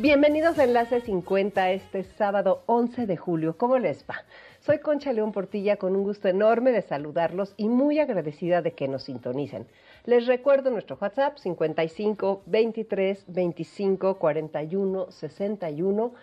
Bienvenidos a Enlace 50 este sábado 11 de julio. ¿Cómo les va? Soy Concha León Portilla con un gusto enorme de saludarlos y muy agradecida de que nos sintonicen. Les recuerdo nuestro WhatsApp 55 23 25 41 61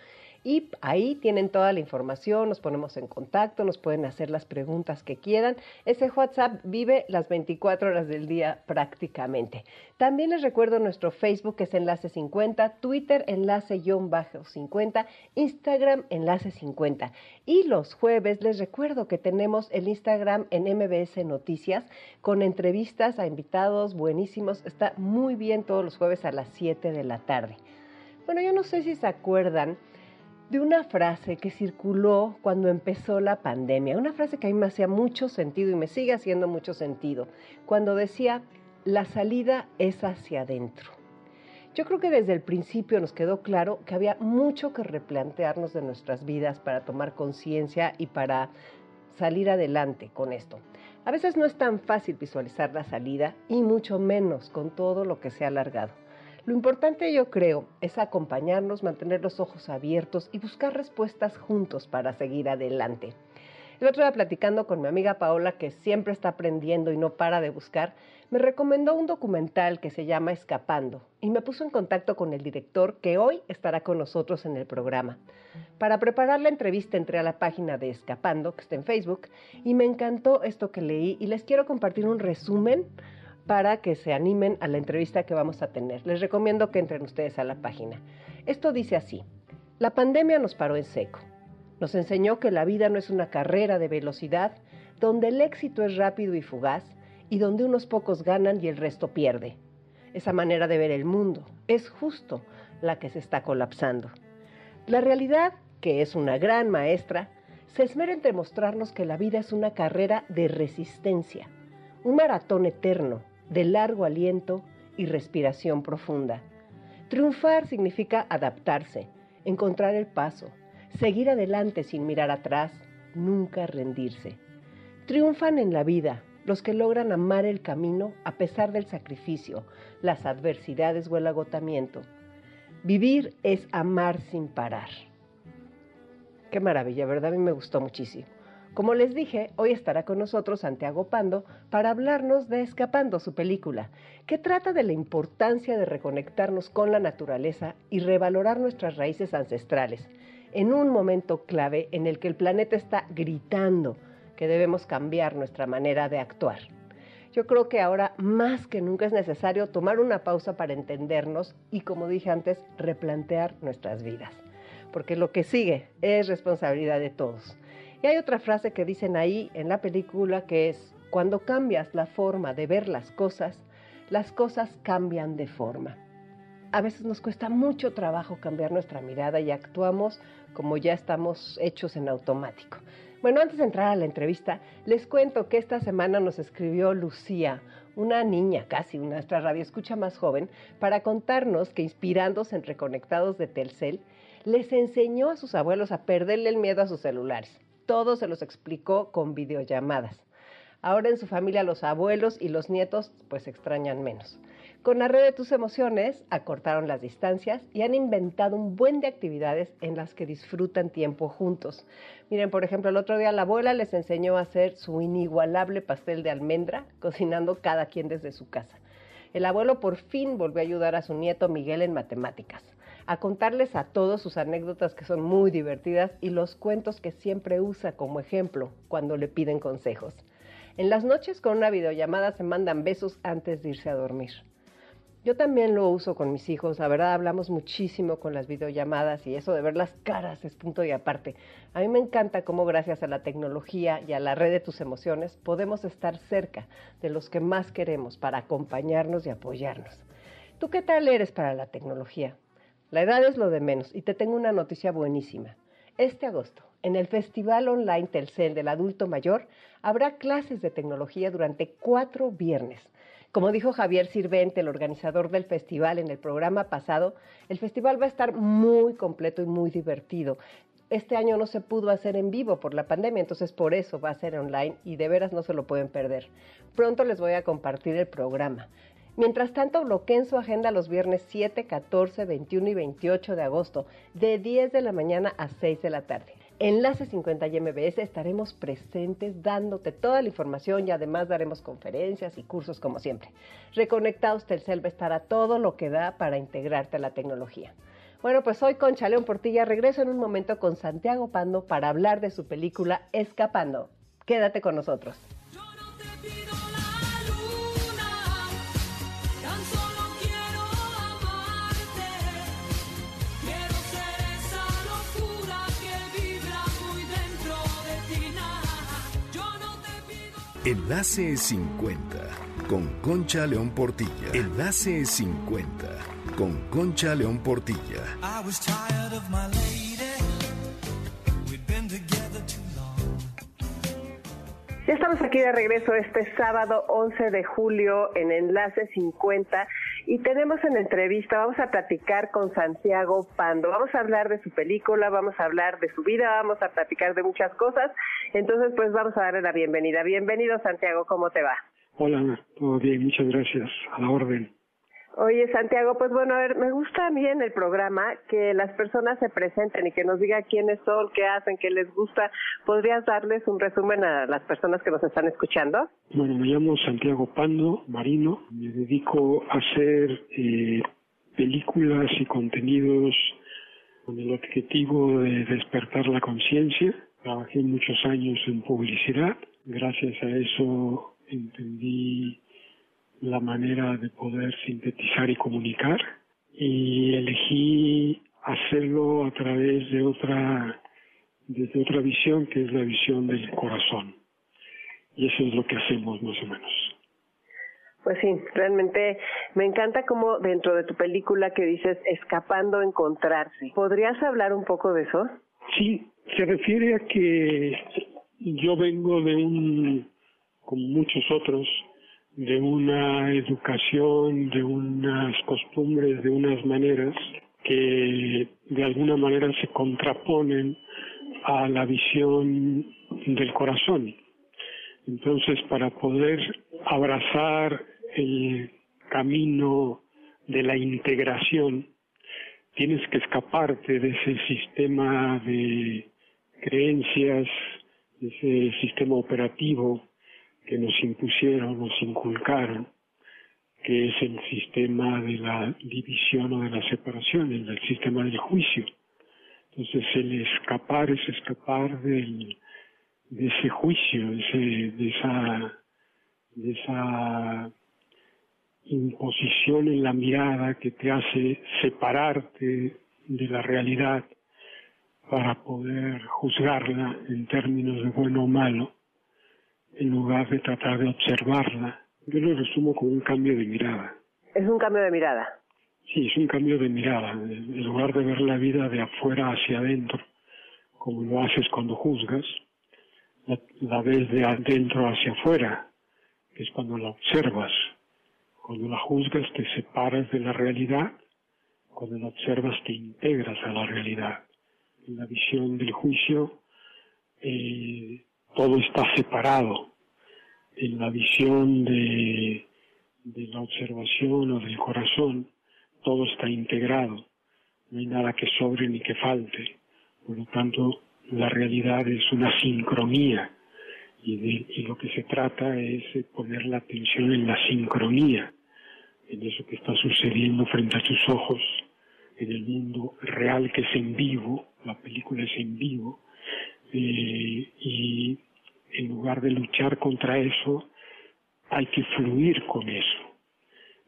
y ahí tienen toda la información, nos ponemos en contacto, nos pueden hacer las preguntas que quieran. Ese WhatsApp vive las 24 horas del día prácticamente. También les recuerdo nuestro Facebook que es Enlace 50, Twitter Enlace-50, Instagram Enlace 50. Y los jueves les recuerdo que tenemos el Instagram en MBS Noticias con entrevistas a invitados buenísimos. Está muy bien todos los jueves a las 7 de la tarde. Bueno, yo no sé si se acuerdan de una frase que circuló cuando empezó la pandemia, una frase que a mí me hacía mucho sentido y me sigue haciendo mucho sentido, cuando decía, la salida es hacia adentro. Yo creo que desde el principio nos quedó claro que había mucho que replantearnos de nuestras vidas para tomar conciencia y para salir adelante con esto. A veces no es tan fácil visualizar la salida y mucho menos con todo lo que se ha alargado. Lo importante yo creo es acompañarnos, mantener los ojos abiertos y buscar respuestas juntos para seguir adelante. El otro día platicando con mi amiga Paola, que siempre está aprendiendo y no para de buscar, me recomendó un documental que se llama Escapando y me puso en contacto con el director que hoy estará con nosotros en el programa. Para preparar la entrevista entré a la página de Escapando, que está en Facebook, y me encantó esto que leí y les quiero compartir un resumen para que se animen a la entrevista que vamos a tener. Les recomiendo que entren ustedes a la página. Esto dice así, la pandemia nos paró en seco. Nos enseñó que la vida no es una carrera de velocidad donde el éxito es rápido y fugaz y donde unos pocos ganan y el resto pierde. Esa manera de ver el mundo es justo la que se está colapsando. La realidad, que es una gran maestra, se esmera entre mostrarnos que la vida es una carrera de resistencia, un maratón eterno de largo aliento y respiración profunda. Triunfar significa adaptarse, encontrar el paso, seguir adelante sin mirar atrás, nunca rendirse. Triunfan en la vida los que logran amar el camino a pesar del sacrificio, las adversidades o el agotamiento. Vivir es amar sin parar. Qué maravilla, ¿verdad? A mí me gustó muchísimo. Como les dije, hoy estará con nosotros Santiago Pando para hablarnos de Escapando, su película, que trata de la importancia de reconectarnos con la naturaleza y revalorar nuestras raíces ancestrales, en un momento clave en el que el planeta está gritando que debemos cambiar nuestra manera de actuar. Yo creo que ahora más que nunca es necesario tomar una pausa para entendernos y, como dije antes, replantear nuestras vidas, porque lo que sigue es responsabilidad de todos. Y hay otra frase que dicen ahí en la película que es, cuando cambias la forma de ver las cosas, las cosas cambian de forma. A veces nos cuesta mucho trabajo cambiar nuestra mirada y actuamos como ya estamos hechos en automático. Bueno, antes de entrar a la entrevista, les cuento que esta semana nos escribió Lucía, una niña, casi nuestra radio escucha más joven, para contarnos que inspirándose en Reconectados de Telcel, les enseñó a sus abuelos a perderle el miedo a sus celulares todo se los explicó con videollamadas. Ahora en su familia los abuelos y los nietos pues extrañan menos. Con la red de tus emociones acortaron las distancias y han inventado un buen de actividades en las que disfrutan tiempo juntos. Miren, por ejemplo, el otro día la abuela les enseñó a hacer su inigualable pastel de almendra, cocinando cada quien desde su casa. El abuelo por fin volvió a ayudar a su nieto Miguel en matemáticas a contarles a todos sus anécdotas que son muy divertidas y los cuentos que siempre usa como ejemplo cuando le piden consejos. En las noches con una videollamada se mandan besos antes de irse a dormir. Yo también lo uso con mis hijos, la verdad hablamos muchísimo con las videollamadas y eso de ver las caras es punto y aparte. A mí me encanta cómo gracias a la tecnología y a la red de tus emociones podemos estar cerca de los que más queremos para acompañarnos y apoyarnos. ¿Tú qué tal eres para la tecnología? La edad es lo de menos y te tengo una noticia buenísima. Este agosto, en el Festival Online Telcel del Adulto Mayor, habrá clases de tecnología durante cuatro viernes. Como dijo Javier Sirvente, el organizador del festival en el programa pasado, el festival va a estar muy completo y muy divertido. Este año no se pudo hacer en vivo por la pandemia, entonces por eso va a ser online y de veras no se lo pueden perder. Pronto les voy a compartir el programa. Mientras tanto, bloqueen su agenda los viernes 7, 14, 21 y 28 de agosto, de 10 de la mañana a 6 de la tarde. Enlace 50 y MBS estaremos presentes dándote toda la información y además daremos conferencias y cursos como siempre. Reconectados Telcel va a estar a todo lo que da para integrarte a la tecnología. Bueno, pues hoy con Chaleón Portilla regreso en un momento con Santiago Pando para hablar de su película Escapando. Quédate con nosotros. Enlace 50 con Concha León Portilla. Enlace 50 con Concha León Portilla. Ya estamos aquí de regreso este sábado 11 de julio en Enlace 50 y tenemos en entrevista, vamos a platicar con Santiago Pando, vamos a hablar de su película, vamos a hablar de su vida, vamos a platicar de muchas cosas, entonces pues vamos a darle la bienvenida. Bienvenido Santiago, ¿cómo te va? Hola, todo bien, muchas gracias, a la orden. Oye, Santiago, pues bueno, a ver, me gusta bien el programa que las personas se presenten y que nos digan quiénes son, qué hacen, qué les gusta. ¿Podrías darles un resumen a las personas que nos están escuchando? Bueno, me llamo Santiago Pando Marino. Me dedico a hacer eh, películas y contenidos con el objetivo de despertar la conciencia. Trabajé muchos años en publicidad. Gracias a eso entendí la manera de poder sintetizar y comunicar y elegí hacerlo a través de otra desde otra visión que es la visión del corazón y eso es lo que hacemos más o menos pues sí, realmente me encanta como dentro de tu película que dices escapando a encontrarse. ¿Podrías hablar un poco de eso? Sí, se refiere a que yo vengo de un, como muchos otros, de una educación, de unas costumbres, de unas maneras que de alguna manera se contraponen a la visión del corazón. Entonces, para poder abrazar el camino de la integración, tienes que escaparte de ese sistema de creencias, de ese sistema operativo que nos impusieron, nos inculcaron, que es el sistema de la división o de la separación, el, sistema del juicio. Entonces el escapar es escapar del, de ese juicio, ese, de, esa, de esa imposición en la mirada que te hace separarte de la realidad para poder juzgarla en términos de bueno o malo en lugar de tratar de observarla. Yo lo resumo como un cambio de mirada. ¿Es un cambio de mirada? Sí, es un cambio de mirada. En lugar de ver la vida de afuera hacia adentro, como lo haces cuando juzgas, la, la ves de adentro hacia afuera, que es cuando la observas. Cuando la juzgas te separas de la realidad, cuando la observas te integras a la realidad. En la visión del juicio, eh, todo está separado. En la visión de, de la observación o del corazón, todo está integrado. No hay nada que sobre ni que falte. Por lo tanto, la realidad es una sincronía y, y, lo que se trata es poner la atención en la sincronía, en eso que está sucediendo frente a tus ojos, en el mundo real que es en vivo, la película es en vivo, eh, y en lugar de luchar contra eso, hay que fluir con eso.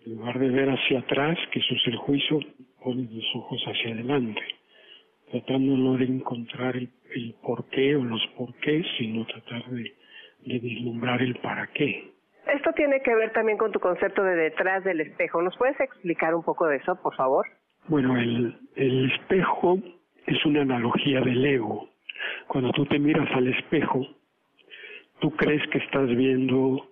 En lugar de ver hacia atrás, que eso es el juicio, pones los ojos hacia adelante, tratando no de encontrar el, el por qué o los por qué, sino tratar de, de vislumbrar el para qué. Esto tiene que ver también con tu concepto de detrás del espejo. ¿Nos puedes explicar un poco de eso, por favor? Bueno, el, el espejo es una analogía del ego. Cuando tú te miras al espejo, tú crees que estás viendo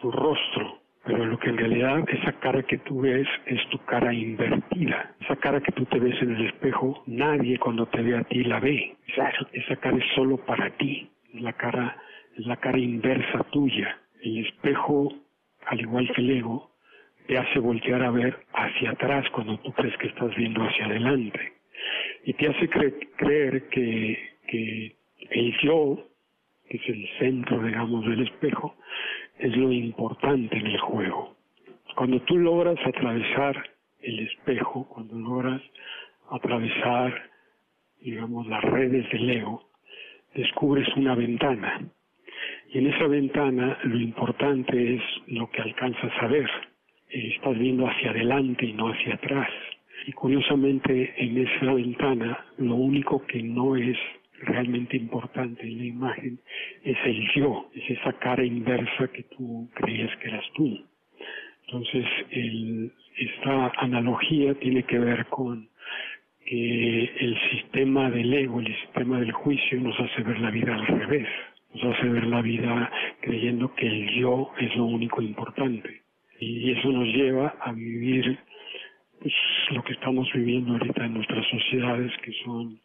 tu rostro, pero lo que en realidad esa cara que tú ves es tu cara invertida. Esa cara que tú te ves en el espejo, nadie cuando te ve a ti la ve. Esa, esa cara es solo para ti. Es la cara, es la cara inversa tuya. El espejo, al igual que el ego, te hace voltear a ver hacia atrás cuando tú crees que estás viendo hacia adelante. Y te hace creer que, que el yo, que es el centro, digamos, del espejo, es lo importante en el juego. Cuando tú logras atravesar el espejo, cuando logras atravesar, digamos, las redes del ego, descubres una ventana. Y en esa ventana lo importante es lo que alcanzas a ver. Estás viendo hacia adelante y no hacia atrás. Y curiosamente en esa ventana lo único que no es realmente importante en la imagen es el yo, es esa cara inversa que tú creías que eras tú. Entonces, esta analogía tiene que ver con que el sistema del ego, el sistema del juicio nos hace ver la vida al revés, nos hace ver la vida creyendo que el yo es lo único importante. Y eso nos lleva a vivir pues, lo que estamos viviendo ahorita en nuestras sociedades, que son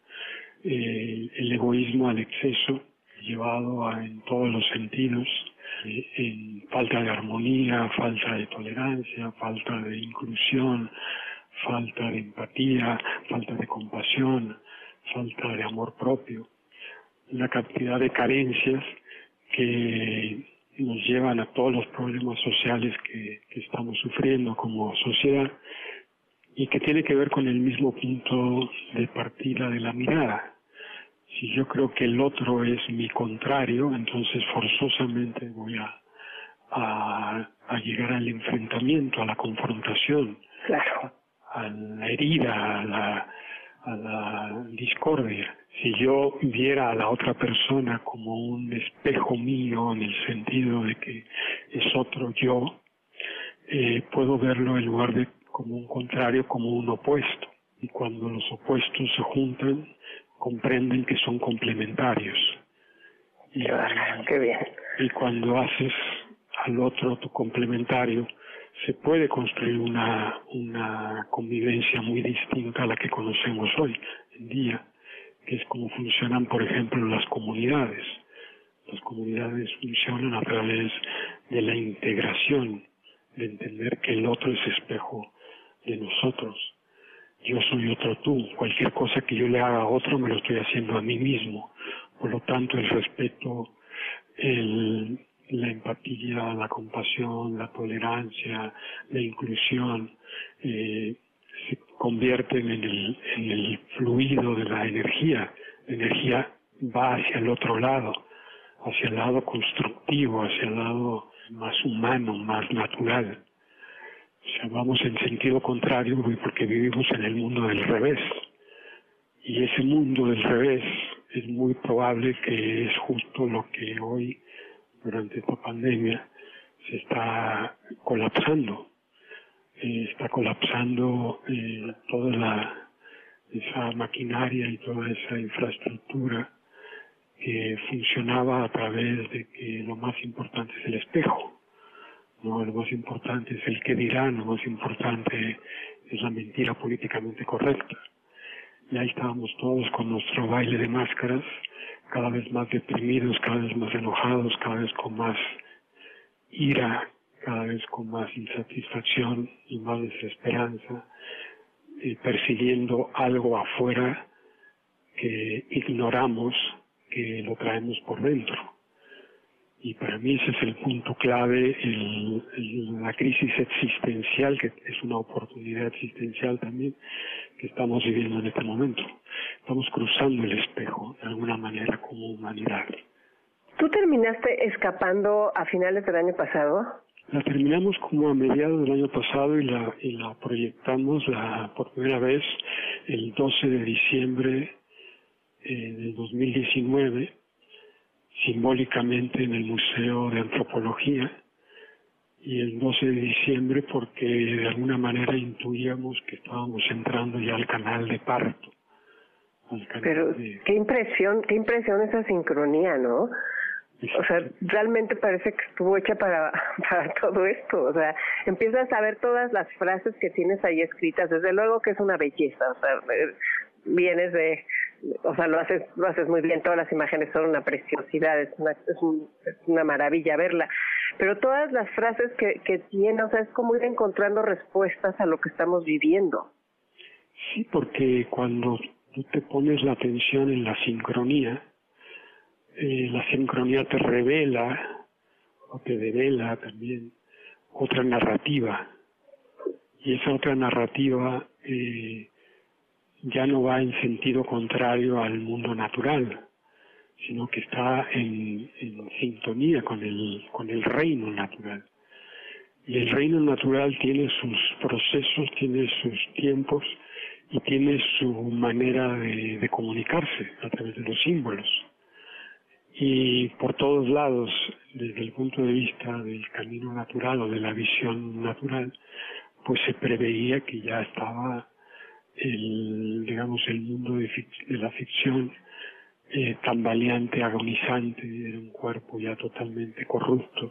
eh, el egoísmo al exceso, llevado a, en todos los sentidos, eh, en falta de armonía, falta de tolerancia, falta de inclusión, falta de empatía, falta de compasión, falta de amor propio, una cantidad de carencias que nos llevan a todos los problemas sociales que estamos sufriendo como sociedad y que tiene que ver con el mismo punto de partida de la mirada. Si yo creo que el otro es mi contrario, entonces forzosamente voy a, a, llegar al enfrentamiento, a la confrontación, claro. a la herida, a la, a la discordia. Si yo viera a la otra persona como un espejo mío en el sentido de que es otro yo, eh, puedo verlo en lugar de como un contrario, como un opuesto. Y cuando los opuestos se juntan, comprenden que son complementarios. Y, Qué bien. y cuando haces al otro tu complementario, se puede construir una, una convivencia muy distinta a la que conocemos hoy en día, que es como funcionan, por ejemplo, las comunidades. Las comunidades funcionan a través de la integración, de entender que el otro es espejo de nosotros. Yo soy otro tú. Cualquier cosa que yo le haga a otro me lo estoy haciendo a mí mismo. Por lo tanto, el respeto, el, la empatía, la compasión, la tolerancia, la inclusión, eh, se convierten en el, en el fluido de la energía. La energía va hacia el otro lado, hacia el lado constructivo, hacia el lado más humano, más natural. O vamos en sentido contrario porque vivimos en el mundo del revés. Y ese mundo del revés es muy probable que es justo lo que hoy, durante esta pandemia, se está colapsando. Eh, está colapsando eh, toda la, esa maquinaria y toda esa infraestructura que funcionaba a través de que lo más importante es el espejo no, lo más importante es el que dirá, lo más importante es la mentira políticamente correcta. Y ahí estábamos todos con nuestro baile de máscaras, cada vez más deprimidos, cada vez más enojados, cada vez con más ira, cada vez con más insatisfacción y más desesperanza, y persiguiendo algo afuera que ignoramos que lo traemos por dentro. Y para mí ese es el punto clave, el, la crisis existencial, que es una oportunidad existencial también, que estamos viviendo en este momento. Estamos cruzando el espejo, de alguna manera, como humanidad. ¿Tú terminaste escapando a finales del año pasado? La terminamos como a mediados del año pasado y la, y la proyectamos la, por primera vez el 12 de diciembre eh, del 2019, simbólicamente en el Museo de Antropología, y el 12 de diciembre porque de alguna manera intuíamos que estábamos entrando ya al canal de parto. Pero qué impresión, qué impresión esa sincronía, ¿no? O sea, realmente parece que estuvo hecha para, para todo esto. O sea, empiezas a ver todas las frases que tienes ahí escritas. Desde luego que es una belleza. O sea, vienes de, o sea, lo haces, lo haces muy bien. Todas las imágenes son una preciosidad. Es una, es, una maravilla verla. Pero todas las frases que, que tiene, o sea, es como ir encontrando respuestas a lo que estamos viviendo. Sí, porque cuando tú te pones la atención en la sincronía, eh, la sincronía te revela o te devela también otra narrativa. Y esa otra narrativa eh, ya no va en sentido contrario al mundo natural, sino que está en, sintonía con el, con el reino natural. Y el reino natural tiene sus procesos, tiene sus tiempos y tiene su manera de, de comunicarse a través de los símbolos y por todos lados, desde el punto de vista del camino natural o de la visión natural, pues se preveía que ya estaba el, digamos, el mundo de, la ficción eh, tambaleante, agonizante, era un cuerpo ya totalmente corrupto,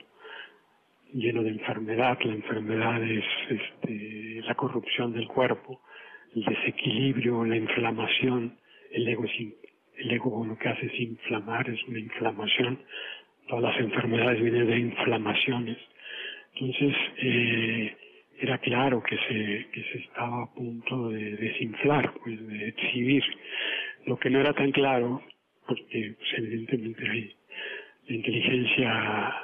lleno de enfermedad, la enfermedad es este, la corrupción del cuerpo, el desequilibrio, la inflamación, el ego es el ego lo que hace es inflamar, es una inflamación. Todas las enfermedades vienen de inflamaciones. Entonces, eh, era claro que se, que se estaba a punto de desinflar, pues de exhibir. Lo que no era tan claro, porque pues, evidentemente hay la inteligencia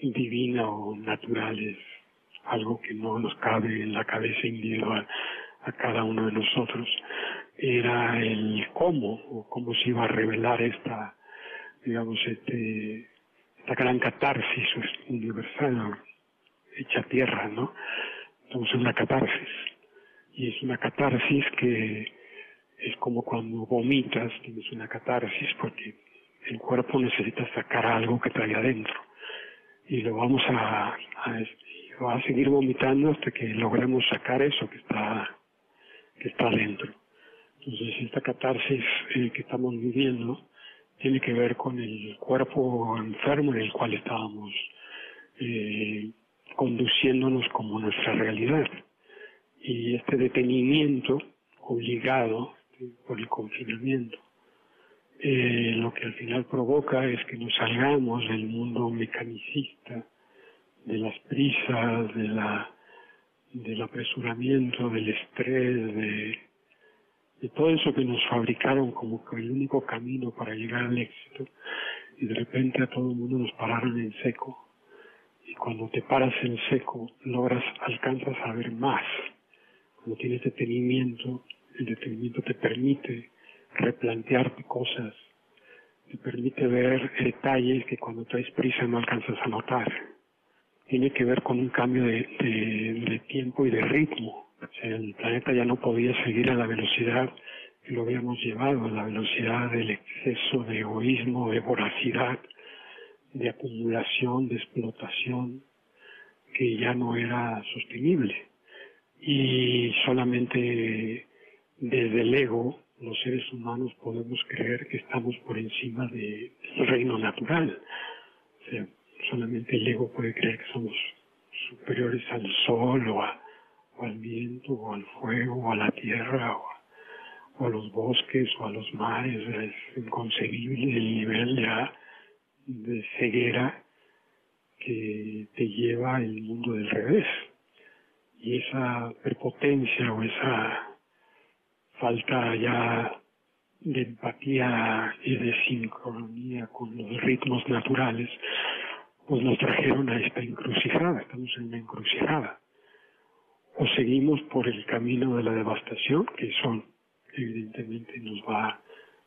divina o natural es algo que no nos cabe en la cabeza individual a cada uno de nosotros era el cómo o cómo se iba a revelar esta, digamos, este, esta gran catarsis universal hecha tierra, ¿no? Estamos en una catarsis. Y es una catarsis que es como cuando vomitas, tienes una catarsis porque el cuerpo necesita sacar algo que trae adentro. Y lo vamos a, a, a seguir vomitando hasta que logremos sacar eso que está, que está adentro. Entonces, esta catarsis eh, que estamos viviendo tiene que ver con el cuerpo enfermo en el cual estábamos eh, conduciéndonos como nuestra realidad. Y este detenimiento obligado por el confinamiento, eh, lo que al final provoca es que nos salgamos del mundo mecanicista, de las prisas, de la, del apresuramiento, del estrés, de, todo eso que nos fabricaron como el único camino para llegar al éxito y de repente a todo el mundo nos pararon en seco y cuando te paras en seco logras, alcanzas a ver más. Cuando tienes detenimiento, el detenimiento te permite replantearte cosas, te permite ver detalles que cuando traes prisa no alcanzas a notar. Tiene que ver con un cambio de, de tiempo y de ritmo el planeta ya no podía seguir a la velocidad que lo habíamos llevado, a la velocidad del exceso de egoísmo, de voracidad, de acumulación, de explotación, que ya no era sostenible. Y solamente desde el ego, los seres humanos podemos creer que estamos por encima del reino natural. O sea, solamente el ego puede creer que somos superiores al sol o a, o al viento, o al fuego, o a la tierra, o, a los bosques, o a los mares. Es inconcebible el nivel ya de ceguera que te lleva el mundo del revés. Y esa prepotencia o esa falta ya de empatía y de sincronía con los ritmos naturales, pues nos trajeron a esta encrucijada, estamos en una encrucijada o seguimos por el camino de la devastación, que eso evidentemente nos va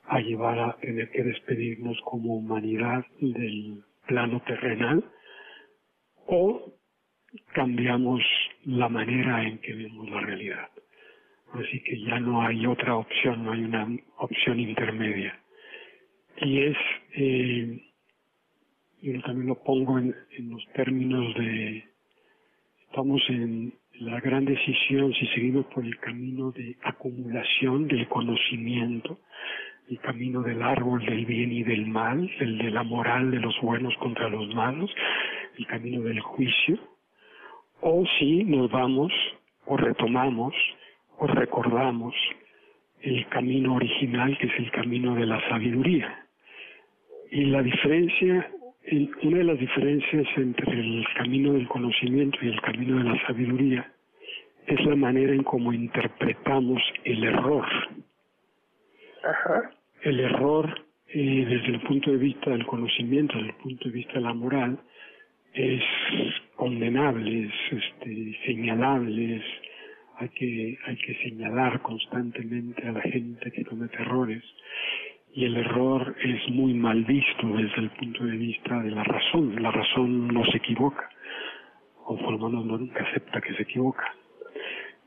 a llevar a tener que despedirnos como humanidad del plano terrenal, o cambiamos la manera en que vemos la realidad. Así que ya no hay otra opción, no hay una opción intermedia. Y es, eh, yo también lo pongo en, en los términos de, estamos en la gran decisión si seguimos por el camino de acumulación del conocimiento, el camino del árbol del bien y del mal, el de la moral de los buenos contra los malos, el camino del juicio, o si nos vamos o retomamos o recordamos el camino original que es el camino de la sabiduría. Y la diferencia, una de las diferencias entre el camino del conocimiento y el camino de la sabiduría es la manera en cómo interpretamos el error. El error eh, desde el punto de vista del conocimiento, desde el punto de vista de la moral, es condenable, es este, señalable, hay que, hay que señalar constantemente a la gente que comete errores y el error es muy mal visto desde el punto de vista de la razón. La razón no se equivoca, o por lo menos nunca acepta que se equivoca.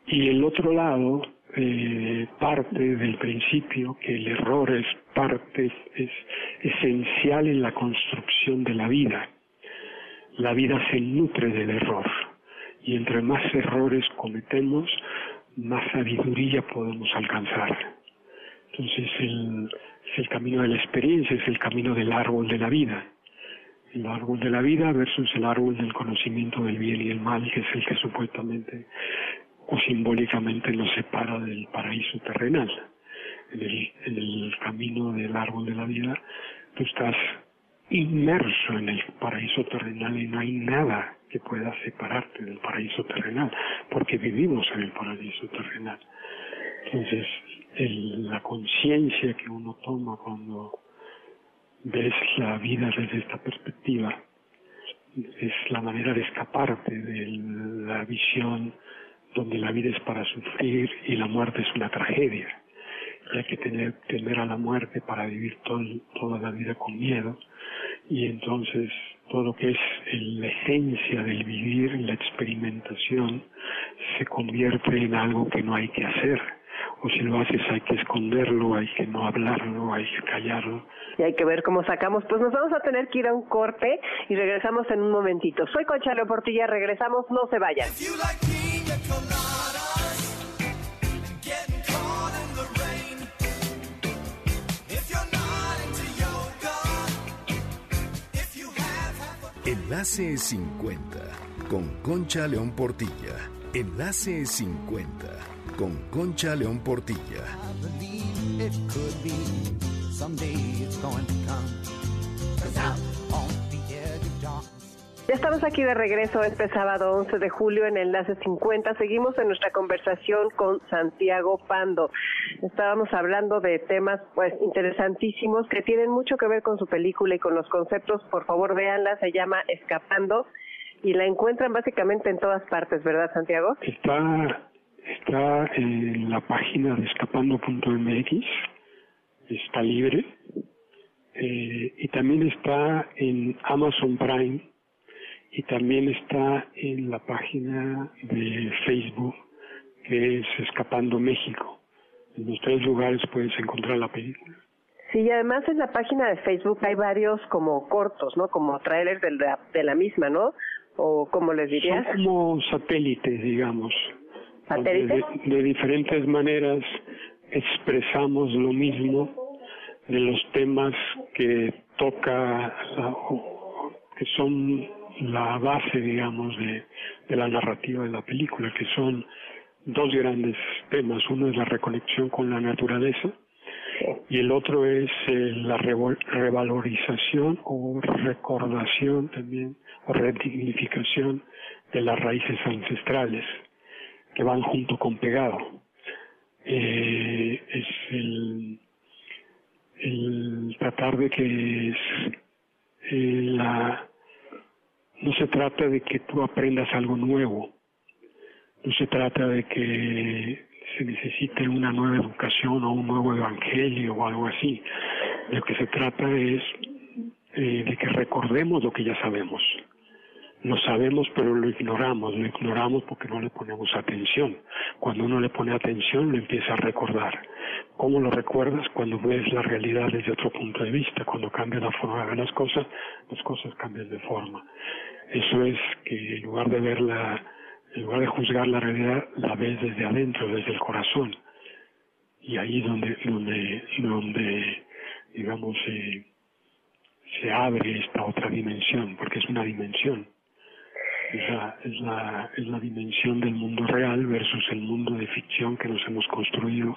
Y el otro lado eh, parte del principio que el error es parte, es esencial en la construcción de la vida. La vida se nutre del error y entre más errores cometemos, más sabiduría podemos alcanzar. Entonces el, es el camino de la experiencia, es el camino del árbol de la vida. El árbol de la vida versus el árbol del conocimiento del bien y el mal, que es el que supuestamente o simbólicamente nos separa del paraíso terrenal. En el, camino del árbol de la vida, tú estás inmerso en el paraíso terrenal y no hay nada que pueda separarte del paraíso terrenal, porque vivimos en el paraíso terrenal. Entonces, la conciencia que uno toma cuando ves la vida desde esta perspectiva es la manera de escaparte de la visión donde la vida es para sufrir y la muerte es una tragedia. hay que tener, temer a la muerte para vivir toda la vida con miedo y entonces todo lo que es la esencia del vivir, la experimentación, se convierte en algo que no hay que hacer. O si lo haces hay que esconderlo, hay que no hablarlo, hay que callarlo. Y hay que ver cómo sacamos. Pues nos vamos a tener que ir a un corte y regresamos en un momentito. Soy Conchalo Portilla, regresamos, no se vayan. Enlace 50 con Concha León Portilla. Enlace 50 con Concha León Portilla. Ya estamos aquí de regreso este sábado 11 de julio en Enlace 50. Seguimos en nuestra conversación con Santiago Pando. Estábamos hablando de temas pues interesantísimos que tienen mucho que ver con su película y con los conceptos. Por favor, véanla, se llama Escapando y la encuentran básicamente en todas partes, ¿verdad, Santiago? Está está en la página de escapando.mx, está libre eh, y también está en Amazon Prime y también está en la página de Facebook que es Escapando México. En los tres lugares puedes encontrar la película. Sí, y además en la página de Facebook hay varios como cortos, ¿no? Como trailers de la, de la misma, ¿no? O como les diría. Son como satélites, digamos. ¿Satélites? De, de diferentes maneras expresamos lo mismo de los temas que toca, que son la base, digamos, de, de la narrativa de la película, que son dos grandes temas. Uno es la reconexión con la naturaleza y el otro es eh, la revalorización o recordación también o redignificación de las raíces ancestrales que van junto con pegado. Eh, es el, el tratar de que es eh, la no se trata de que tú aprendas algo nuevo, no se trata de que se necesite una nueva educación o un nuevo evangelio o algo así. Lo que se trata es eh, de que recordemos lo que ya sabemos. Lo sabemos pero lo ignoramos, lo ignoramos porque no le ponemos atención. Cuando uno le pone atención lo empieza a recordar. ¿Cómo lo recuerdas? Cuando ves la realidad desde otro punto de vista, cuando cambia la forma de ver las cosas, las cosas cambian de forma. Eso es que en lugar de verla, en lugar de juzgar la realidad, la ves desde adentro, desde el corazón. Y ahí donde, donde, donde, digamos, eh, se abre esta otra dimensión, porque es una dimensión. Es la, es, la, es la dimensión del mundo real versus el mundo de ficción que nos hemos construido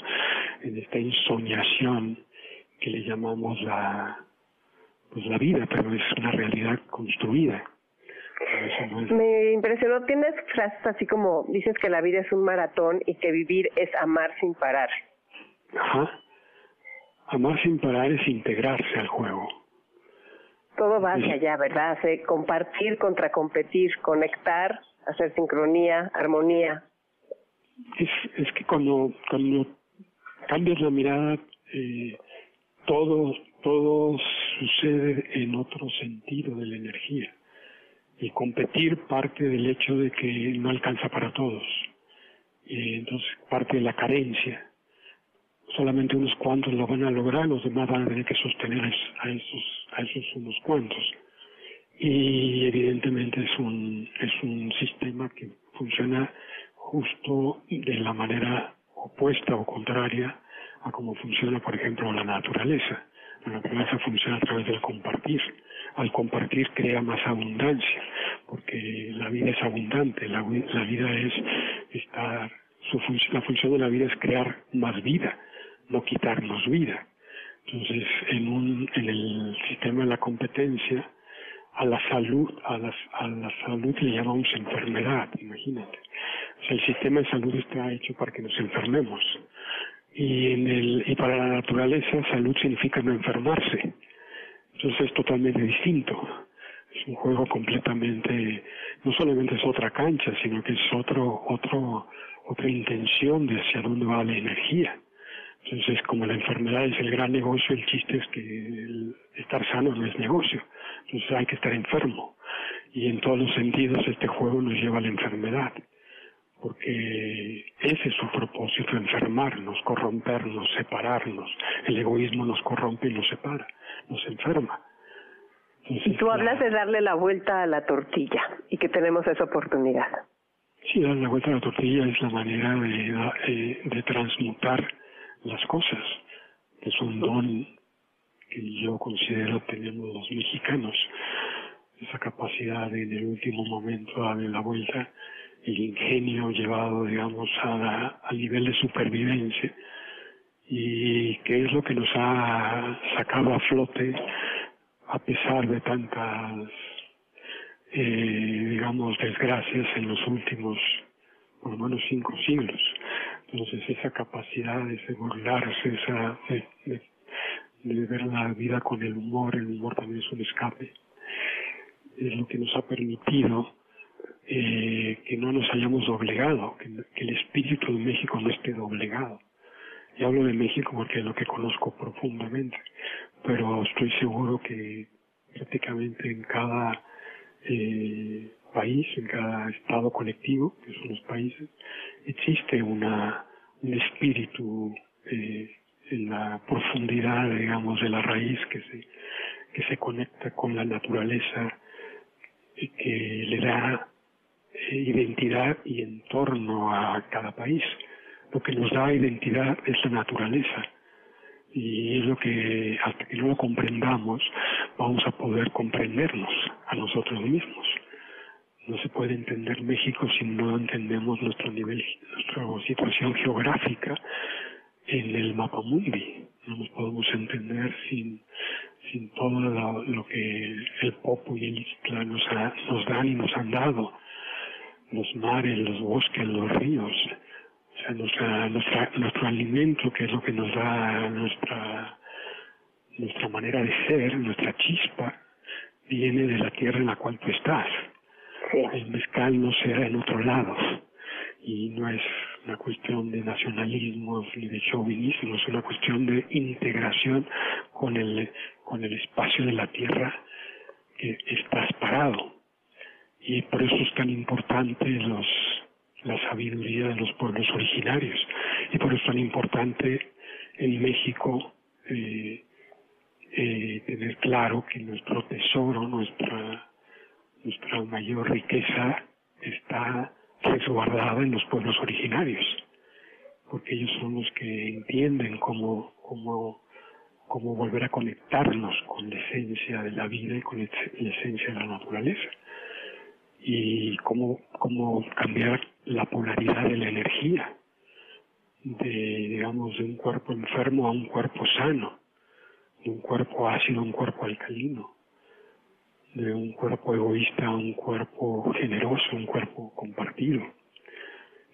en esta insoñación que le llamamos la, pues la vida, pero es una realidad construida. Me impresionó, tienes frases así como, dices que la vida es un maratón y que vivir es amar sin parar. Ajá. Amar sin parar es integrarse al juego. Todo va hacia allá, ¿verdad? Hace compartir contra competir, conectar, hacer sincronía, armonía. Es, es que cuando, cuando cambias la mirada, eh, todo, todo sucede en otro sentido de la energía. Y competir parte del hecho de que no alcanza para todos. Y entonces parte de la carencia. Solamente unos cuantos lo van a lograr, los demás van a tener que sostener a esos, a esos unos cuantos. Y evidentemente es un, es un sistema que funciona justo de la manera opuesta o contraria a cómo funciona, por ejemplo, la naturaleza. La naturaleza funciona a través del compartir. Al compartir crea más abundancia, porque la vida es abundante, la, la vida es estar, su la función de la vida es crear más vida, no quitarnos vida. Entonces, en, un, en el sistema de la competencia, a la salud, a, las, a la salud le llamamos enfermedad, imagínate. O sea, el sistema de salud está hecho para que nos enfermemos. Y, en el, y para la naturaleza, salud significa no enfermarse. Entonces es totalmente distinto. Es un juego completamente, no solamente es otra cancha, sino que es otro, otro, otra intención de hacia dónde va la energía. Entonces, como la enfermedad es el gran negocio, el chiste es que estar sano no es negocio. Entonces hay que estar enfermo. Y en todos los sentidos este juego nos lleva a la enfermedad porque ese es su propósito, enfermarnos, corrompernos, separarnos. El egoísmo nos corrompe y nos separa, nos enferma. y tú hablas de darle la vuelta a la tortilla y que tenemos esa oportunidad. Sí, darle la vuelta a la tortilla es la manera de, eh, de transmutar las cosas. Es un don que yo considero tenemos los mexicanos, esa capacidad de en el último momento darle la vuelta el ingenio llevado, digamos, a, al nivel de supervivencia y que es lo que nos ha sacado a flote a pesar de tantas, eh, digamos, desgracias en los últimos, por lo menos cinco siglos. Entonces esa capacidad de burlarse, esa, de, de ver la vida con el humor, el humor también es un escape, es lo que nos ha permitido eh, que no nos hayamos doblegado, que, el espíritu de México no esté doblegado. Y hablo de México porque es lo que conozco profundamente, pero estoy seguro que prácticamente en cada eh, país, en cada estado colectivo, que son los países, existe una, un espíritu eh, en la profundidad, digamos, de la raíz que se, que se conecta con la naturaleza y que le da identidad y entorno a cada país. Lo que nos da identidad es la naturaleza. Y es lo que, hasta que no lo comprendamos, vamos a poder comprendernos a nosotros mismos. No se puede entender México si no entendemos nuestro nivel, nuestra situación geográfica en el mapa mundi. No nos podemos entender sin, sin todo lo, que el Popo y el Isla nos, nos dan y nos han dado los mares, los bosques, los ríos, o sea, nuestra, nuestra, nuestro alimento, que es lo que nos da nuestra, nuestra manera de ser, nuestra chispa, viene de la tierra en la cual tú estás. El mezcal no será en otro lado. Y no es una cuestión de nacionalismo ni de chauvinismo, es una cuestión de integración con el, con el espacio de la tierra que estás parado Y por eso es tan importante los, la sabiduría de los pueblos originarios. Y por eso es tan importante en México eh, eh, tener claro que nuestro tesoro, nuestra, nuestra mayor riqueza está resguardada en los pueblos originarios, porque ellos son los que entienden cómo, cómo, cómo volver a conectarnos con la esencia de la vida y con la esencia de la naturaleza y cómo, cómo cambiar la polaridad de la energía de digamos de un cuerpo enfermo a un cuerpo sano de un cuerpo ácido a un cuerpo alcalino de un cuerpo egoísta a un cuerpo generoso un cuerpo compartido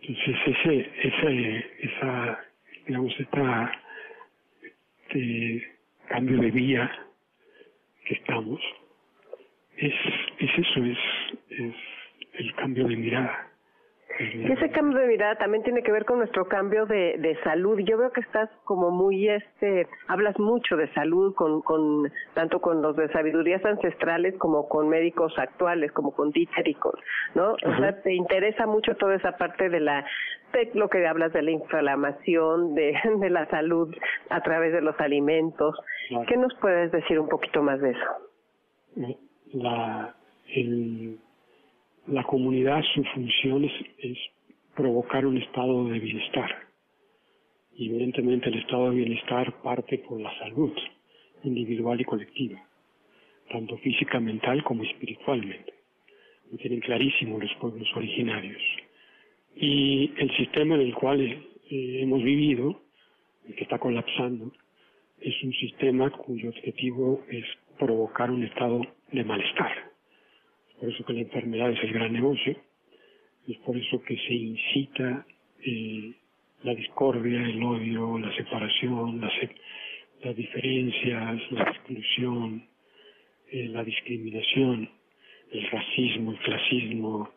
entonces ese ese esa digamos esta este cambio de vía que estamos es, es eso, es, es el cambio de mirada. Ese cambio de mirada también tiene que ver con nuestro cambio de, de salud. Yo veo que estás como muy, este, hablas mucho de salud con, con, tanto con los de sabidurías ancestrales como con médicos actuales, como con con, ¿no? O sea, te interesa mucho toda esa parte de la, de lo que hablas de la inflamación, de, de la salud a través de los alimentos. ¿Qué nos puedes decir un poquito más de eso? La, el, la comunidad, su función es, provocar un estado de bienestar. Evidentemente el estado de bienestar parte por la salud individual y colectiva, tanto física, mental como espiritualmente. Lo tienen clarísimo los pueblos originarios. Y el sistema en el cual eh, hemos vivido, el que está colapsando, es un sistema cuyo objetivo es provocar un estado de malestar por eso que la enfermedad es el gran negocio, es por eso que se incita eh, la discordia, el odio, la separación, las, las diferencias, la exclusión, eh, la discriminación, el racismo, el clasismo,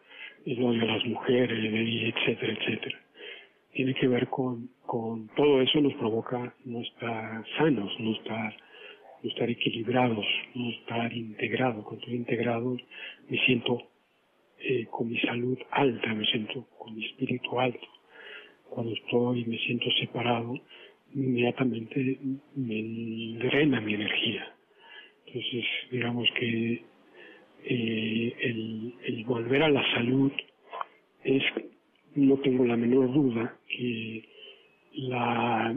el odio a las mujeres, etcétera, etcétera. Tiene que ver con, con todo eso nos provoca no estar sanos, no estar no estar equilibrados, no estar integrados. Cuando estoy integrado me siento eh, con mi salud alta, me siento con mi espíritu alto. Cuando estoy me siento separado, inmediatamente me drena mi energía. Entonces, digamos que eh, el, el volver a la salud es, no tengo la menor duda, que la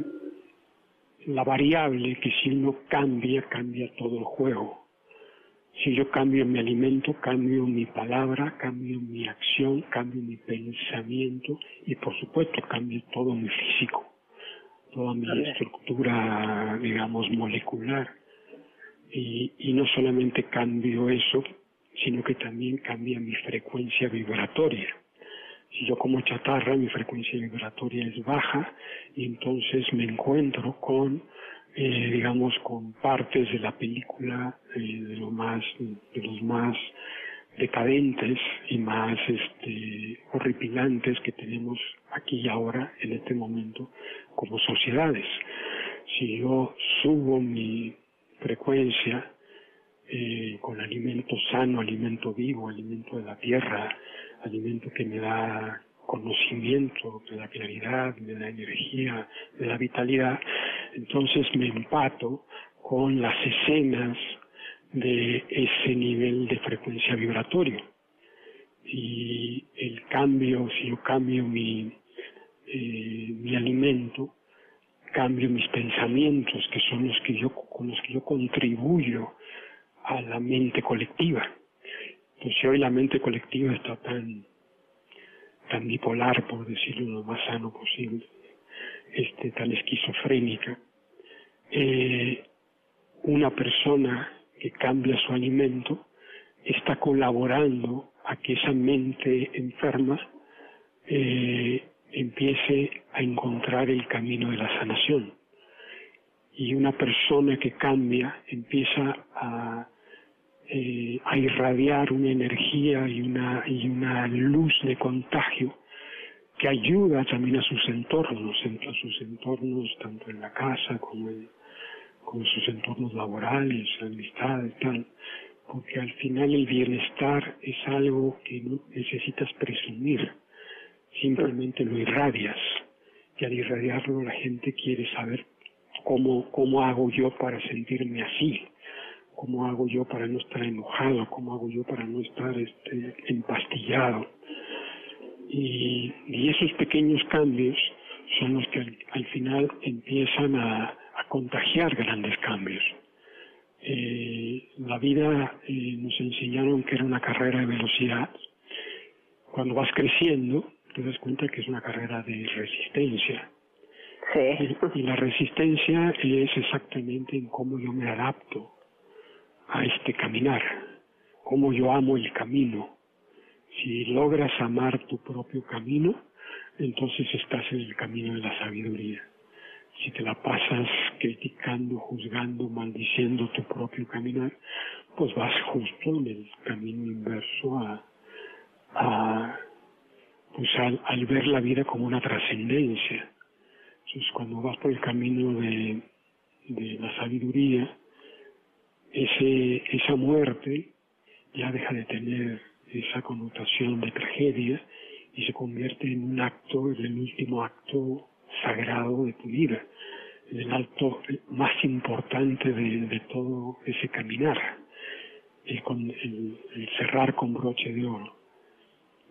la variable que si uno cambia, cambia todo el juego. Si yo cambio mi alimento, cambio mi palabra, cambio mi acción, cambio mi pensamiento y por supuesto cambio todo mi físico, toda mi estructura, digamos, molecular. Y, y no solamente cambio eso, sino que también cambia mi frecuencia vibratoria. Si yo como chatarra, mi frecuencia vibratoria es baja y entonces me encuentro con, eh, digamos, con partes de la película eh, de lo más, de los más decadentes y más este, horripilantes que tenemos aquí y ahora en este momento como sociedades. Si yo subo mi frecuencia eh, con alimento sano, alimento vivo, alimento de la tierra, alimento que me da conocimiento, me da claridad, me da energía, me da vitalidad, entonces me empato con las escenas de ese nivel de frecuencia vibratorio. Y el cambio, si yo cambio mi, eh, mi alimento, cambio mis pensamientos, que son los que yo, con los que yo contribuyo a la mente colectiva. Pues si hoy la mente colectiva está tan, tan bipolar, por decirlo lo más sano posible, este, tan esquizofrénica, eh, una persona que cambia su alimento está colaborando a que esa mente enferma eh, empiece a encontrar el camino de la sanación. Y una persona que cambia empieza a eh, a irradiar una energía y una, y una luz de contagio que ayuda también a sus entornos, a sus entornos tanto en la casa como en, como sus entornos laborales, amistades, tal, porque al final el bienestar es algo que no necesitas presumir, simplemente lo irradias, y al irradiarlo la gente quiere saber cómo, cómo hago yo para sentirme así, cómo hago yo para no estar enojado, cómo hago yo para no estar este, empastillado. Y, esos pequeños cambios son los que al, final empiezan a, contagiar grandes cambios. Eh, la vida eh, nos enseñaron que era una carrera de velocidad. Cuando vas creciendo, te das cuenta que es una carrera de resistencia. Sí. Y, la resistencia es exactamente en cómo yo me adapto a este caminar, cómo yo amo el camino. Si logras amar tu propio camino, entonces estás en el camino de la sabiduría. Si te la pasas criticando, juzgando, maldiciendo tu propio caminar, pues vas justo en el camino inverso a, a pues al, ver la vida como una trascendencia. Entonces cuando vas por el camino de, de la sabiduría, ese, esa muerte ya deja de tener esa connotación de tragedia y se convierte en un acto, en el último acto sagrado de tu vida, en el acto más importante de, todo ese caminar, el, el cerrar con broche de oro.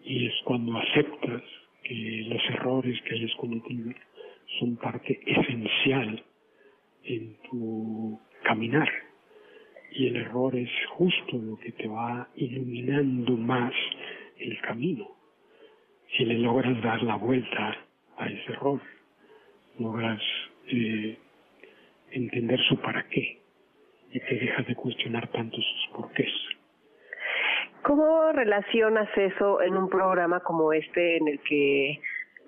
Y es cuando aceptas que los errores que hayas cometido son parte esencial en tu caminar y el error es justo lo que te va iluminando más el camino. Si le logras dar la vuelta a ese error, logras eh, entender su para qué y te dejas de cuestionar tanto sus porqués. ¿Cómo relacionas eso en un programa como este en el que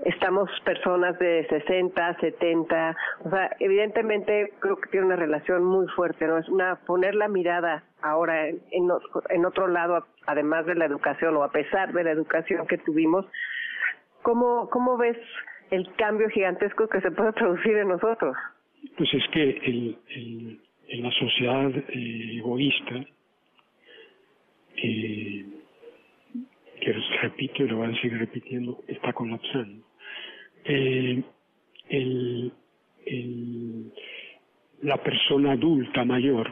estamos personas de 60, 70? O sea, evidentemente creo que tiene una relación muy fuerte, ¿no? Es una poner la mirada ahora en, otro lado, además de la educación o a pesar de la educación que tuvimos. ¿Cómo, cómo ves el cambio gigantesco que se puede producir en nosotros? Pues es que el, en la sociedad eh, egoísta, que, que repito y lo voy a seguir repitiendo, está colapsando. Eh, el, el, la persona adulta mayor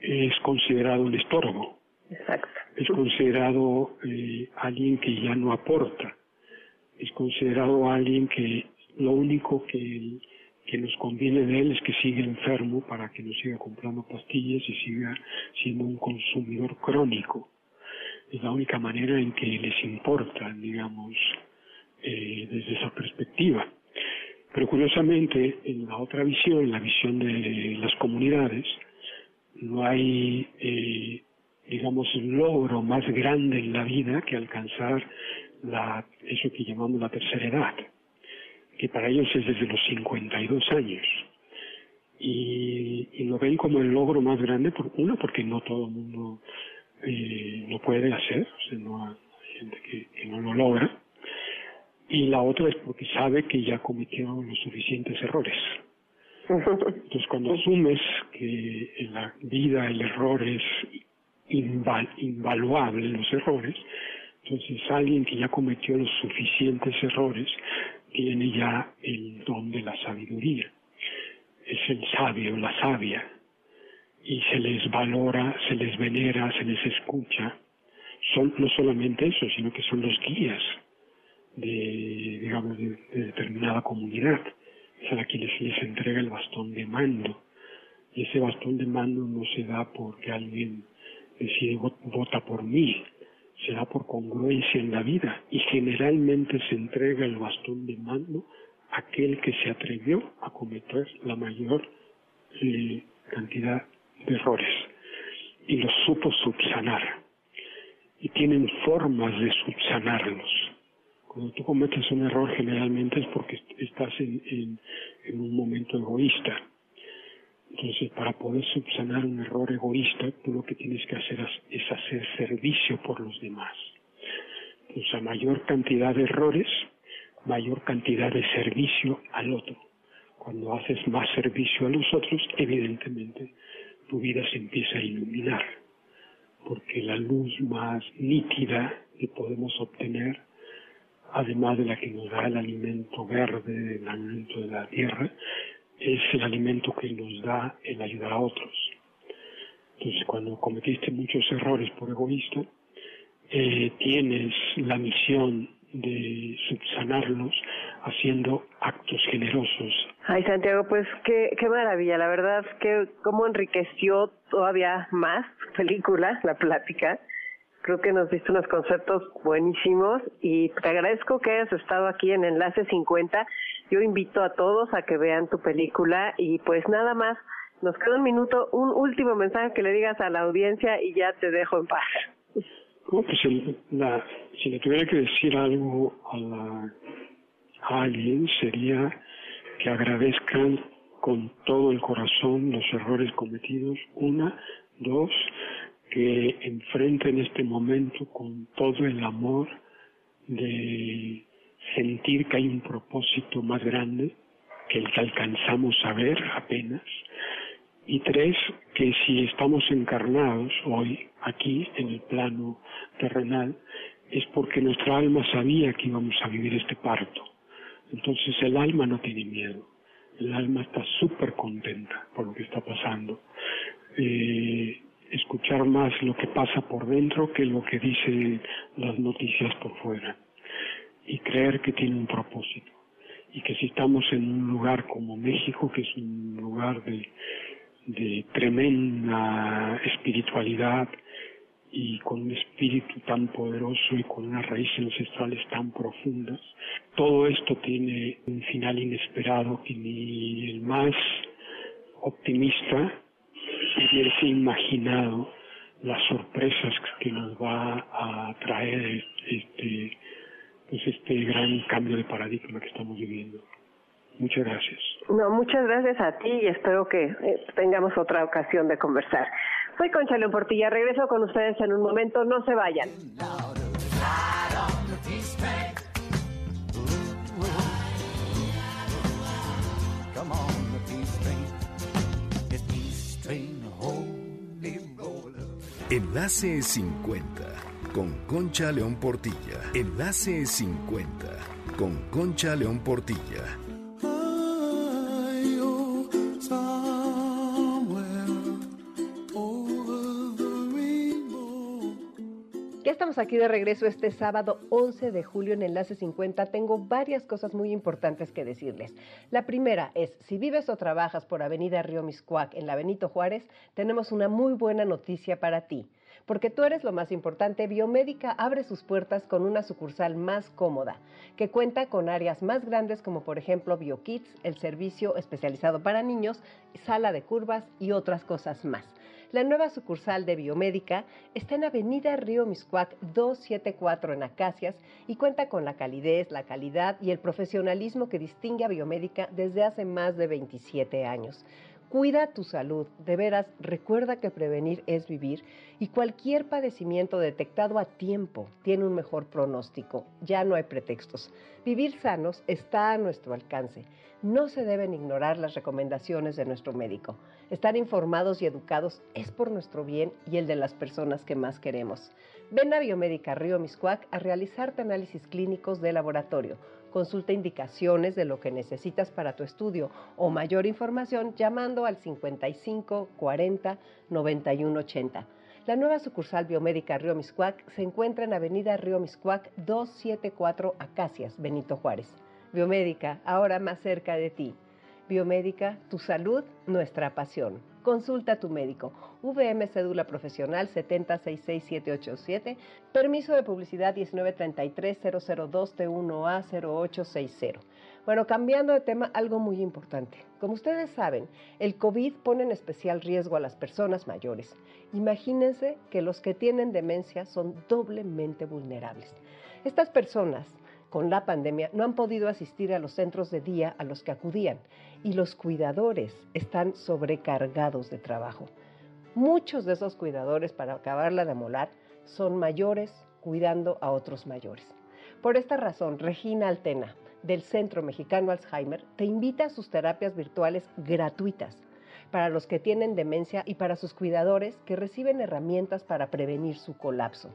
es considerado un estorbo. Exacto. Es considerado eh, alguien que ya no aporta. Es considerado alguien que lo único que que nos conviene de él es que siga enfermo para que no siga comprando pastillas y siga siendo un consumidor crónico. Es la única manera en que les importa, digamos, eh, desde esa perspectiva. Pero curiosamente, en la otra visión, la visión de las comunidades, no hay, eh, digamos, logro más grande en la vida que alcanzar la, eso que llamamos la tercera edad que para ellos es desde los 52 años. Y, y lo ven como el logro más grande, por, uno, porque no todo el mundo eh, lo puede hacer, o sea, no hay gente que, no lo logra. Y la otra es porque sabe que ya cometió los suficientes errores. Entonces, cuando asumes que en la vida el error es inval invaluable, los errores, entonces alguien que ya cometió los suficientes errores tiene ya el don de la sabiduría. Es el sabio, la sabia. Y se les valora, se les venera, se les escucha. Son no solamente eso, sino que son los guías de, digamos, de, determinada comunidad. Es a les, les entrega el bastón de mando. Y ese bastón de mando no se da porque alguien decide vota por mí, se da por congruencia en la vida y generalmente se entrega el bastón de mando a aquel que se atrevió a cometer la mayor eh, cantidad de errores y los supo subsanar. Y tienen formas de subsanarlos. Cuando tú cometes un error generalmente es porque estás en un momento egoísta entonces, para poder subsanar un error egoísta, tú lo que tienes que hacer es, hacer servicio por los demás. Entonces, a mayor cantidad de errores, mayor cantidad de servicio al otro. Cuando haces más servicio a los otros, evidentemente tu vida se empieza a iluminar. porque la luz más nítida que podemos obtener, además de la que nos da el alimento verde, el alimento de la tierra, es el alimento que nos da el ayudar a otros. Entonces, cuando cometiste muchos errores por egoísta, eh, tienes la misión de subsanarlos haciendo actos generosos. Ay, Santiago, pues qué, maravilla, la verdad, que cómo enriqueció todavía más película, la plática. Creo que nos diste unos conceptos buenísimos y te agradezco que hayas estado aquí en Enlace 50. Yo invito a todos a que vean tu película y pues nada más, nos queda un minuto, un último mensaje que le digas a la audiencia y ya te dejo en paz. si le tuviera que decir algo a, a alguien sería que agradezcan con todo el corazón los errores cometidos. Una, dos, que enfrenten este momento con todo el amor de sentir que hay un propósito más grande que el que alcanzamos a ver apenas. Y tres, que si estamos encarnados hoy aquí en el plano terrenal, es porque nuestra alma sabía que íbamos a vivir este parto. Entonces el alma no tiene miedo, el alma está súper contenta por lo que está pasando. Eh, escuchar más lo que pasa por dentro que lo que dicen las noticias por fuera. Y creer que tiene un propósito. Y que si estamos en un lugar como México, que es un lugar de, de tremenda espiritualidad y con un espíritu tan poderoso y con unas raíces ancestrales tan profundas, todo esto tiene un final inesperado que ni el más optimista hubiese imaginado las sorpresas que nos va a traer este, pues este gran cambio de paradigma que estamos viviendo. Muchas gracias. No, muchas gracias a ti y espero que eh, tengamos otra ocasión de conversar. Soy Concha León Portilla, regreso con ustedes en un momento, no se vayan. Enlace 50 con Concha León Portilla. Enlace 50 con Concha León Portilla. Aquí de regreso este sábado 11 de julio en Enlace 50. Tengo varias cosas muy importantes que decirles. La primera es, si vives o trabajas por Avenida Río Miscuac en la Benito Juárez, tenemos una muy buena noticia para ti. Porque tú eres lo más importante, Biomédica abre sus puertas con una sucursal más cómoda, que cuenta con áreas más grandes como por ejemplo BioKids, el servicio especializado para niños, sala de curvas y otras cosas más. La nueva sucursal de Biomédica está en Avenida Río Miscuac 274 en Acacias y cuenta con la calidez, la calidad y el profesionalismo que distingue a Biomédica desde hace más de 27 años. Cuida tu salud, de veras, recuerda que prevenir es vivir y cualquier padecimiento detectado a tiempo tiene un mejor pronóstico. Ya no hay pretextos. Vivir sanos está a nuestro alcance. No se deben ignorar las recomendaciones de nuestro médico. Estar informados y educados es por nuestro bien y el de las personas que más queremos. Ven a Biomédica Río Miscuac a realizarte análisis clínicos de laboratorio Consulta indicaciones de lo que necesitas para tu estudio o mayor información llamando al 55 40 91 80. La nueva sucursal biomédica Río Miscuac se encuentra en Avenida Río Miscuac 274 Acacias, Benito Juárez. Biomédica, ahora más cerca de ti. Biomédica, tu salud, nuestra pasión. Consulta a tu médico. VM Cédula Profesional 7066787. Permiso de publicidad 1933002T1A0860. Bueno, cambiando de tema, algo muy importante. Como ustedes saben, el COVID pone en especial riesgo a las personas mayores. Imagínense que los que tienen demencia son doblemente vulnerables. Estas personas con la pandemia no han podido asistir a los centros de día a los que acudían y los cuidadores están sobrecargados de trabajo. Muchos de esos cuidadores, para acabarla de molar, son mayores cuidando a otros mayores. Por esta razón, Regina Altena, del Centro Mexicano Alzheimer, te invita a sus terapias virtuales gratuitas para los que tienen demencia y para sus cuidadores que reciben herramientas para prevenir su colapso.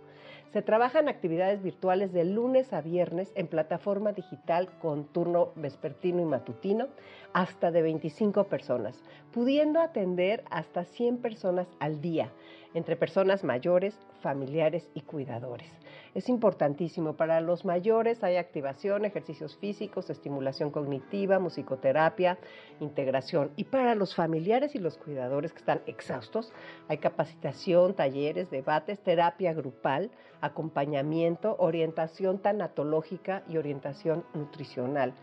Se trabajan actividades virtuales de lunes a viernes en plataforma digital con turno vespertino y matutino hasta de 25 personas, pudiendo atender hasta 100 personas al día, entre personas mayores, familiares y cuidadores. Es importantísimo. Para los mayores hay activación, ejercicios físicos, estimulación cognitiva, musicoterapia, integración. Y para los familiares y los cuidadores que están exhaustos, hay capacitación, talleres, debates, terapia grupal, acompañamiento, orientación tanatológica y orientación nutricional.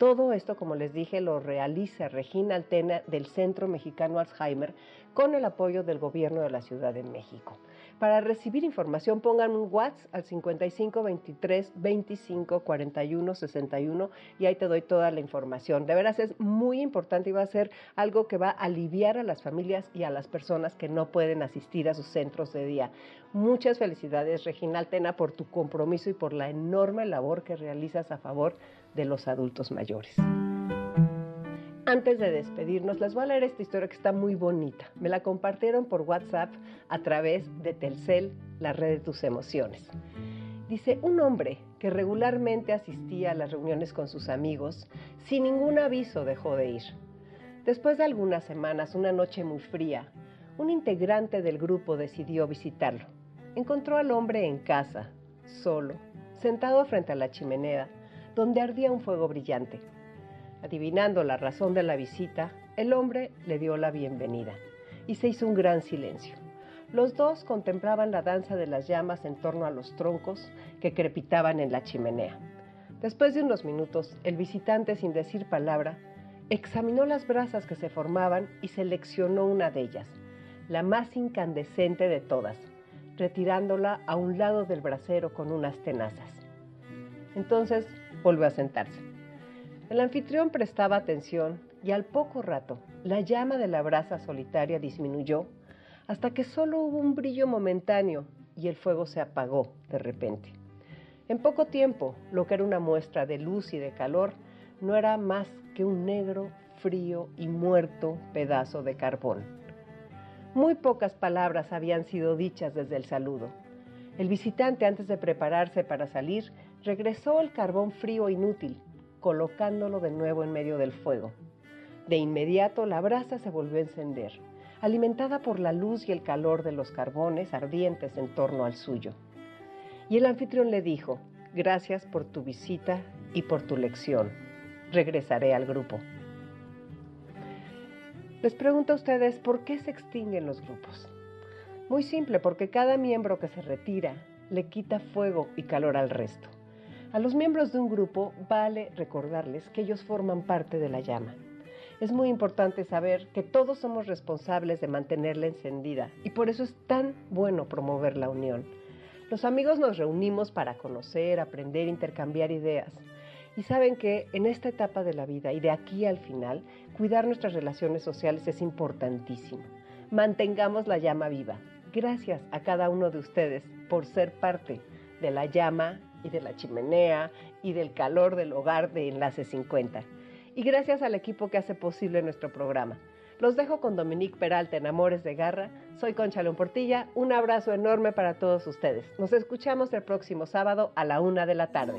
Todo esto, como les dije, lo realiza Regina Altena del Centro Mexicano Alzheimer con el apoyo del Gobierno de la Ciudad de México. Para recibir información pongan un WhatsApp al 55 23 25 41 61 y ahí te doy toda la información. De veras es muy importante y va a ser algo que va a aliviar a las familias y a las personas que no pueden asistir a sus centros de día. Muchas felicidades Regina Altena por tu compromiso y por la enorme labor que realizas a favor de los adultos mayores. Antes de despedirnos, les voy a leer esta historia que está muy bonita. Me la compartieron por WhatsApp a través de Telcel, la red de tus emociones. Dice, un hombre que regularmente asistía a las reuniones con sus amigos, sin ningún aviso dejó de ir. Después de algunas semanas, una noche muy fría, un integrante del grupo decidió visitarlo. Encontró al hombre en casa, solo, sentado frente a la chimenea, donde ardía un fuego brillante. Adivinando la razón de la visita, el hombre le dio la bienvenida y se hizo un gran silencio. Los dos contemplaban la danza de las llamas en torno a los troncos que crepitaban en la chimenea. Después de unos minutos, el visitante, sin decir palabra, examinó las brasas que se formaban y seleccionó una de ellas, la más incandescente de todas, retirándola a un lado del brasero con unas tenazas. Entonces volvió a sentarse. El anfitrión prestaba atención y al poco rato la llama de la brasa solitaria disminuyó hasta que solo hubo un brillo momentáneo y el fuego se apagó de repente. En poco tiempo, lo que era una muestra de luz y de calor no era más que un negro, frío y muerto pedazo de carbón. Muy pocas palabras habían sido dichas desde el saludo. El visitante, antes de prepararse para salir, regresó el carbón frío inútil colocándolo de nuevo en medio del fuego. De inmediato la brasa se volvió a encender, alimentada por la luz y el calor de los carbones ardientes en torno al suyo. Y el anfitrión le dijo, gracias por tu visita y por tu lección. Regresaré al grupo. Les pregunto a ustedes, ¿por qué se extinguen los grupos? Muy simple, porque cada miembro que se retira le quita fuego y calor al resto. A los miembros de un grupo vale recordarles que ellos forman parte de la llama. Es muy importante saber que todos somos responsables de mantenerla encendida y por eso es tan bueno promover la unión. Los amigos nos reunimos para conocer, aprender, intercambiar ideas. Y saben que en esta etapa de la vida y de aquí al final, cuidar nuestras relaciones sociales es importantísimo. Mantengamos la llama viva. Gracias a cada uno de ustedes por ser parte de la llama y de la chimenea y del calor del hogar de Enlace 50. Y gracias al equipo que hace posible nuestro programa. Los dejo con Dominique Peralta en Amores de Garra. Soy Concha León Portilla. Un abrazo enorme para todos ustedes. Nos escuchamos el próximo sábado a la una de la tarde.